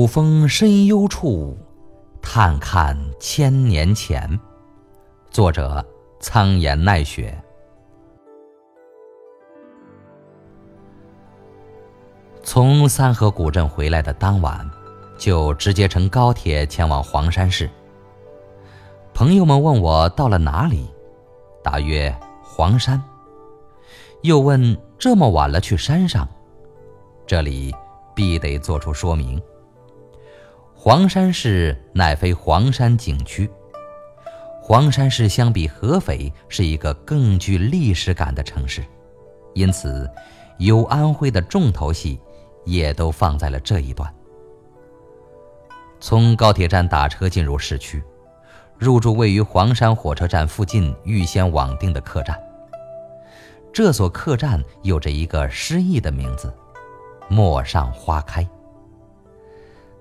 古风深幽处，探看千年前。作者：苍岩奈雪。从三河古镇回来的当晚，就直接乘高铁前往黄山市。朋友们问我到了哪里，答曰黄山。又问这么晚了去山上，这里必得做出说明。黄山市乃非黄山景区，黄山市相比合肥是一个更具历史感的城市，因此有安徽的重头戏也都放在了这一段。从高铁站打车进入市区，入住位于黄山火车站附近预先网定的客栈。这所客栈有着一个诗意的名字——陌上花开。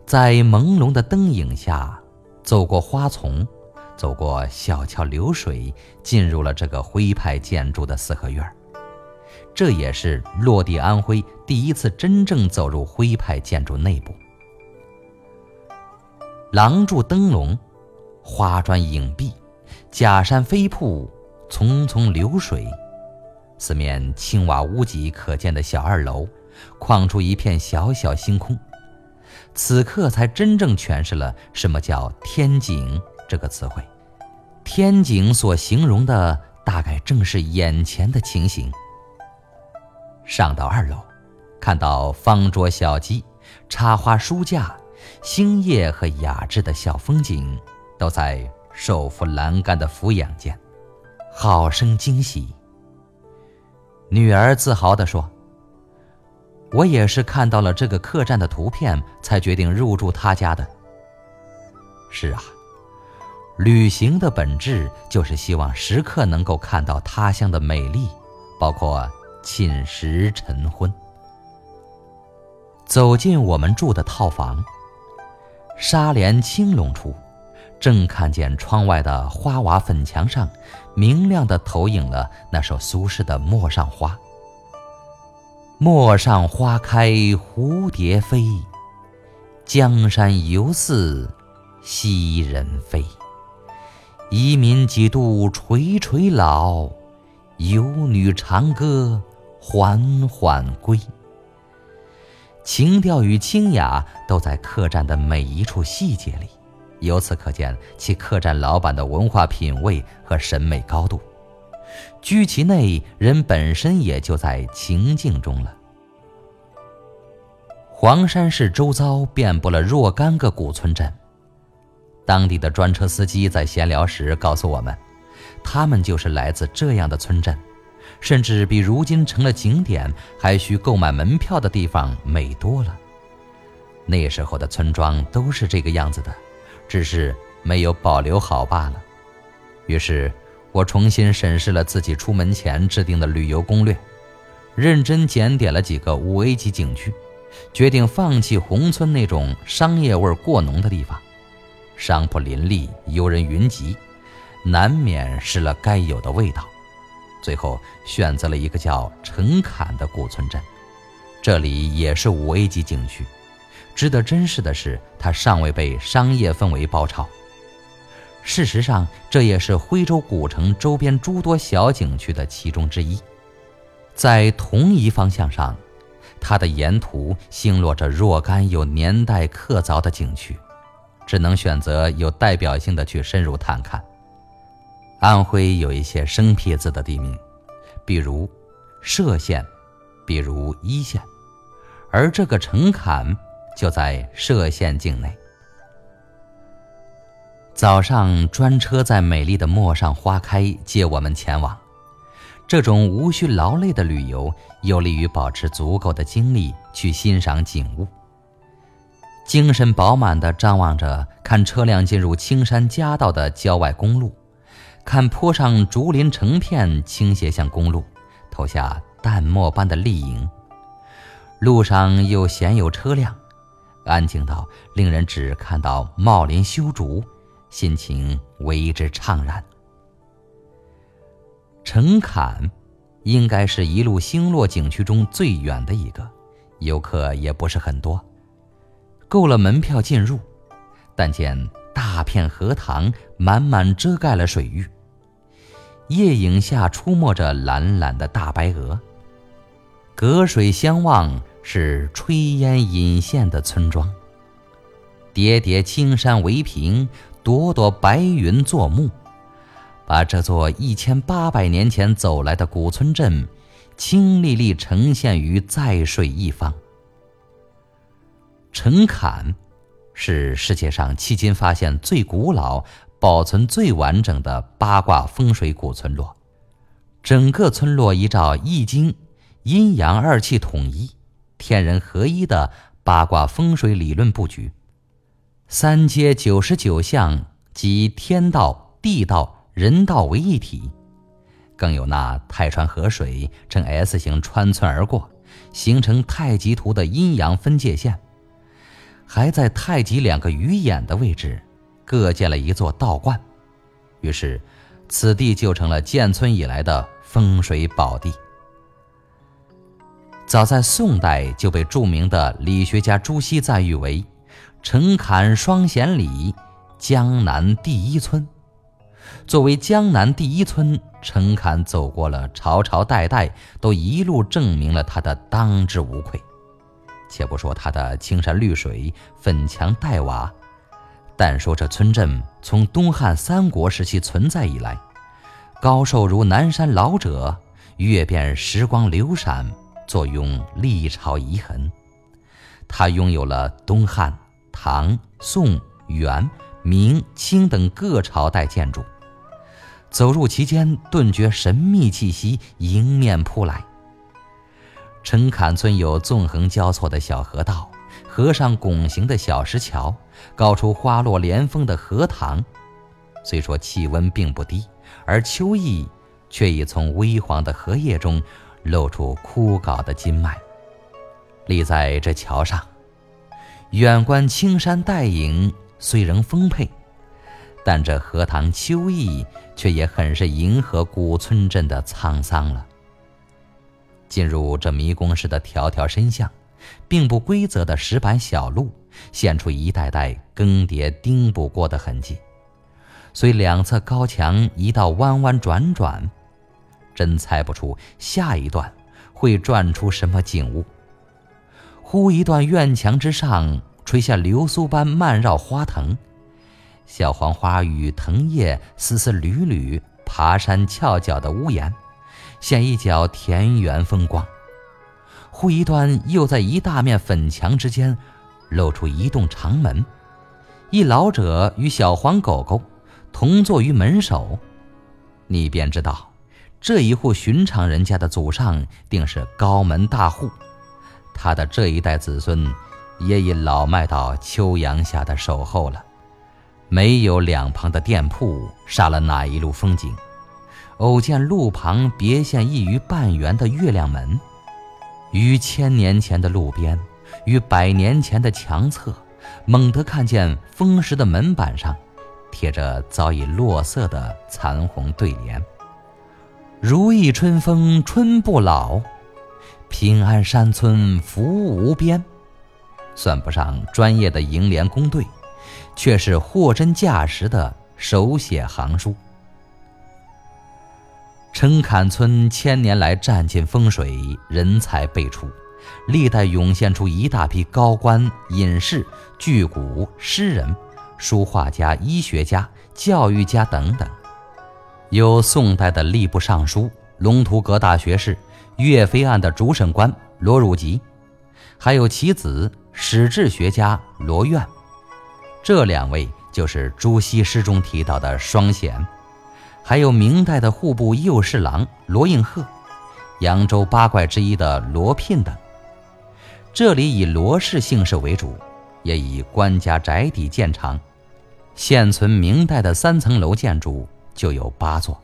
在朦胧的灯影下，走过花丛，走过小桥流水，进入了这个徽派建筑的四合院这也是落地安徽第一次真正走入徽派建筑内部。廊柱灯笼，花砖影壁，假山飞瀑，淙淙流水，四面青瓦屋脊可见的小二楼，框出一片小小星空。此刻才真正诠释了什么叫“天井”这个词汇。天井所形容的，大概正是眼前的情形。上到二楼，看到方桌小鸡、插花书架、星夜和雅致的小风景，都在手扶栏杆的俯仰间，好生惊喜。女儿自豪地说。我也是看到了这个客栈的图片，才决定入住他家的。是啊，旅行的本质就是希望时刻能够看到他乡的美丽，包括寝食晨昏。走进我们住的套房，纱帘轻拢处，正看见窗外的花瓦粉墙上，明亮的投影了那首苏轼的《陌上花》。陌上花开蝴蝶飞，江山犹似昔人非。移民几度垂垂老，游女长歌缓缓归。情调与清雅都在客栈的每一处细节里，由此可见其客栈老板的文化品味和审美高度。居其内，人本身也就在情境中了。黄山市周遭遍布了若干个古村镇，当地的专车司机在闲聊时告诉我们，他们就是来自这样的村镇，甚至比如今成了景点还需购买门票的地方美多了。那时候的村庄都是这个样子的，只是没有保留好罢了。于是。我重新审视了自己出门前制定的旅游攻略，认真检点了几个五 A 级景区，决定放弃宏村那种商业味过浓的地方。商铺林立，游人云集，难免失了该有的味道。最后选择了一个叫陈坎的古村镇，这里也是五 A 级景区。值得珍视的是，它尚未被商业氛围包抄。事实上，这也是徽州古城周边诸多小景区的其中之一。在同一方向上，它的沿途星落着若干有年代刻凿的景区，只能选择有代表性的去深入探看。安徽有一些生僻字的地名，比如歙县，比如黟县，而这个陈坎就在歙县境内。早上专车在美丽的陌上花开接我们前往，这种无需劳累的旅游，有利于保持足够的精力去欣赏景物。精神饱满地张望着，看车辆进入青山夹道的郊外公路，看坡上竹林成片倾斜向公路，投下淡墨般的丽影。路上又鲜有车辆，安静到令人只看到茂林修竹。心情为之怅然。陈坎，应该是一路星落景区中最远的一个，游客也不是很多。购了门票进入，但见大片荷塘满满遮盖了水域，夜影下出没着懒懒的大白鹅。隔水相望是炊烟隐现的村庄，叠叠青山围屏，朵朵白云作幕，把这座一千八百年前走来的古村镇，清丽丽呈现于在水一方。陈坎，是世界上迄今发现最古老、保存最完整的八卦风水古村落，整个村落依照《易经》。阴阳二气统一、天人合一的八卦风水理论布局，三阶九十九巷集天道、地道、人道为一体，更有那太川河水呈 S 形穿村而过，形成太极图的阴阳分界线，还在太极两个鱼眼的位置各建了一座道观，于是此地就成了建村以来的风水宝地。早在宋代就被著名的理学家朱熹赞誉为“陈坎双贤里，江南第一村”。作为江南第一村，陈坎走过了朝朝代代，都一路证明了他的当之无愧。且不说他的青山绿水、粉墙黛瓦，但说这村镇从东汉三国时期存在以来，高寿如南山老者，阅遍时光流闪。坐拥历朝遗痕，他拥有了东汉、唐、宋、元、明、清等各朝代建筑。走入其间，顿觉神秘气息迎面扑来。陈坎村有纵横交错的小河道，河上拱形的小石桥，高出花落连峰的荷塘。虽说气温并不低，而秋意却已从微黄的荷叶中。露出枯槁的筋脉，立在这桥上，远观青山黛影虽仍丰沛，但这荷塘秋意却也很是迎合古村镇的沧桑了。进入这迷宫似的条条深巷，并不规则的石板小路，现出一代代更迭钉补过的痕迹，虽两侧高墙一道弯弯转转。真猜不出下一段会转出什么景物。忽一段院墙之上垂下流苏般漫绕花藤，小黄花与藤叶丝丝缕缕爬山翘角的屋檐，现一角田园风光。忽一段又在一大面粉墙之间露出一栋长门，一老者与小黄狗狗同坐于门首，你便知道。这一户寻常人家的祖上定是高门大户，他的这一代子孙也已老迈到秋阳下的守候了。没有两旁的店铺杀了哪一路风景，偶见路旁别现一隅半圆的月亮门，于千年前的路边，于百年前的墙侧，猛地看见风蚀的门板上贴着早已落色的残红对联。如意春风春不老，平安山村福无边。算不上专业的楹联工队，却是货真价实的手写行书。陈坎村千年来占尽风水，人才辈出，历代涌现出一大批高官、隐士、巨贾、诗人、书画家、医学家、教育家等等。有宋代的吏部尚书、龙图阁大学士、岳飞案的主审官罗汝吉，还有其子史志学家罗苑，这两位就是朱熹诗中提到的双贤。还有明代的户部右侍郎罗应鹤，扬州八怪之一的罗聘等。这里以罗氏姓氏为主，也以官家宅邸见长。现存明代的三层楼建筑。就有八座。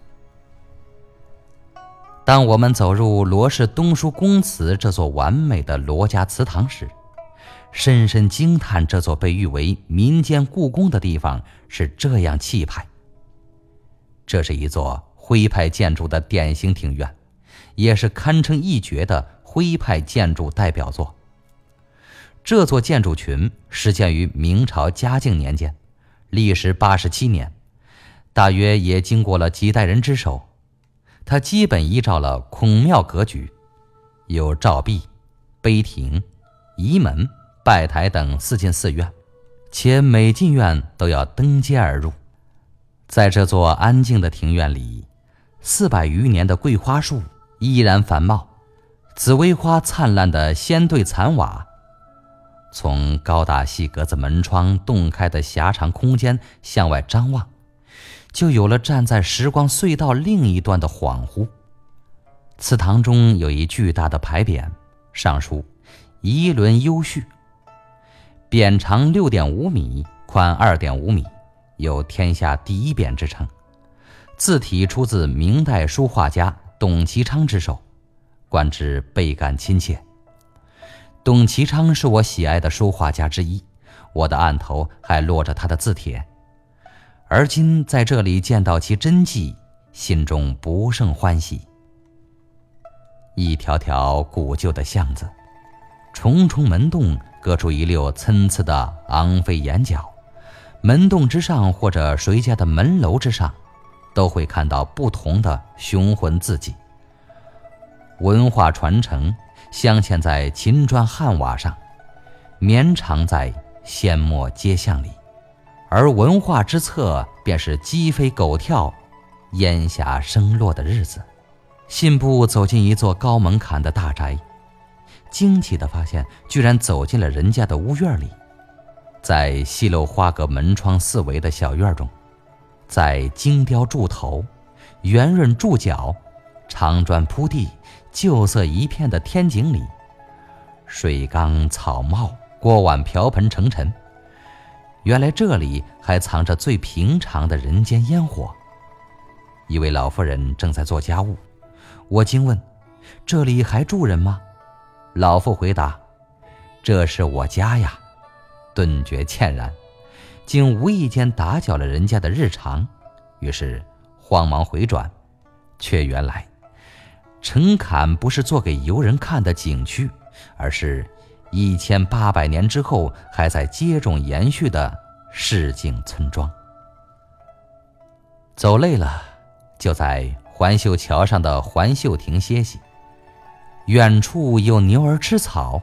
当我们走入罗氏东书公祠这座完美的罗家祠堂时，深深惊叹这座被誉为民间故宫的地方是这样气派。这是一座徽派建筑的典型庭院，也是堪称一绝的徽派建筑代表作。这座建筑群始建于明朝嘉靖年间，历时八十七年，大约也经过了几代人之手。它基本依照了孔庙格局，有照壁、碑亭、仪门、拜台等四进寺院，且每进院都要登阶而入。在这座安静的庭院里，四百余年的桂花树依然繁茂，紫薇花灿烂的仙对残瓦。从高大细格子门窗洞开的狭长空间向外张望，就有了站在时光隧道另一端的恍惚。祠堂中有一巨大的牌匾，上书“仪轮优序”，匾长六点五米，宽二点五米，有“天下第一匾”之称。字体出自明代书画家董其昌之手，观之倍感亲切。董其昌是我喜爱的书画家之一，我的案头还落着他的字帖。而今在这里见到其真迹，心中不胜欢喜。一条条古旧的巷子，重重门洞隔出一溜参差的昂飞檐角，门洞之上或者谁家的门楼之上，都会看到不同的雄浑字迹。文化传承。镶嵌在秦砖汉瓦上，绵长在阡陌街巷里，而文化之侧便是鸡飞狗跳、烟霞升落的日子。信步走进一座高门槛的大宅，惊奇地发现，居然走进了人家的屋院里。在细镂花格门窗四围的小院中，在精雕柱头、圆润柱脚、长砖铺地。旧色一片的天井里，水缸、草帽、锅碗瓢盆成尘。原来这里还藏着最平常的人间烟火。一位老妇人正在做家务，我惊问：“这里还住人吗？”老妇回答：“这是我家呀。”顿觉歉然，竟无意间打搅了人家的日常，于是慌忙回转，却原来。陈侃不是做给游人看的景区，而是一千八百年之后还在接踵延续的市井村庄。走累了，就在环秀桥上的环秀亭歇息。远处有牛儿吃草，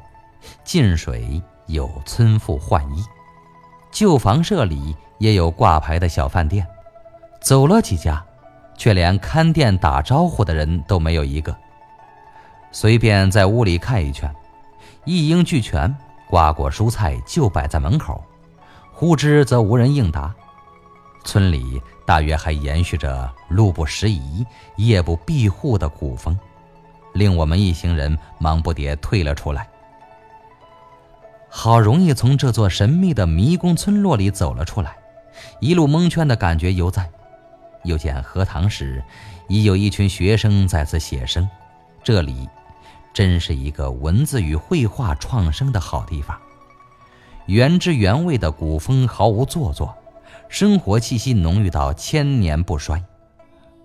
近水有村妇换衣。旧房舍里也有挂牌的小饭店，走了几家。却连看店打招呼的人都没有一个。随便在屋里看一圈，一应俱全，瓜果蔬菜就摆在门口，呼之则无人应答。村里大约还延续着路不拾遗、夜不闭户的古风，令我们一行人忙不迭退了出来。好容易从这座神秘的迷宫村落里走了出来，一路蒙圈的感觉犹在。又见荷塘时，已有一群学生在此写生。这里，真是一个文字与绘画创生的好地方。原汁原味的古风毫无做作，生活气息浓郁到千年不衰。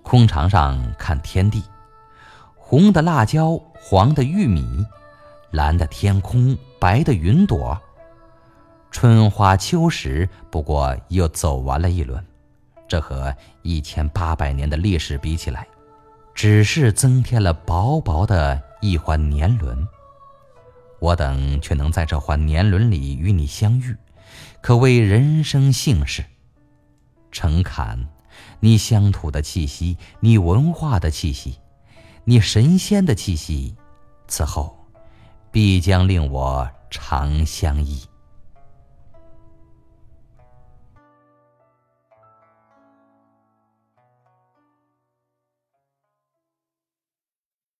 空场上看天地，红的辣椒，黄的玉米，蓝的天空，白的云朵。春花秋实，不过又走完了一轮。这和一千八百年的历史比起来，只是增添了薄薄的一环年轮。我等却能在这环年轮里与你相遇，可谓人生幸事。诚恳，你乡土的气息，你文化的气息，你神仙的气息，此后必将令我长相依。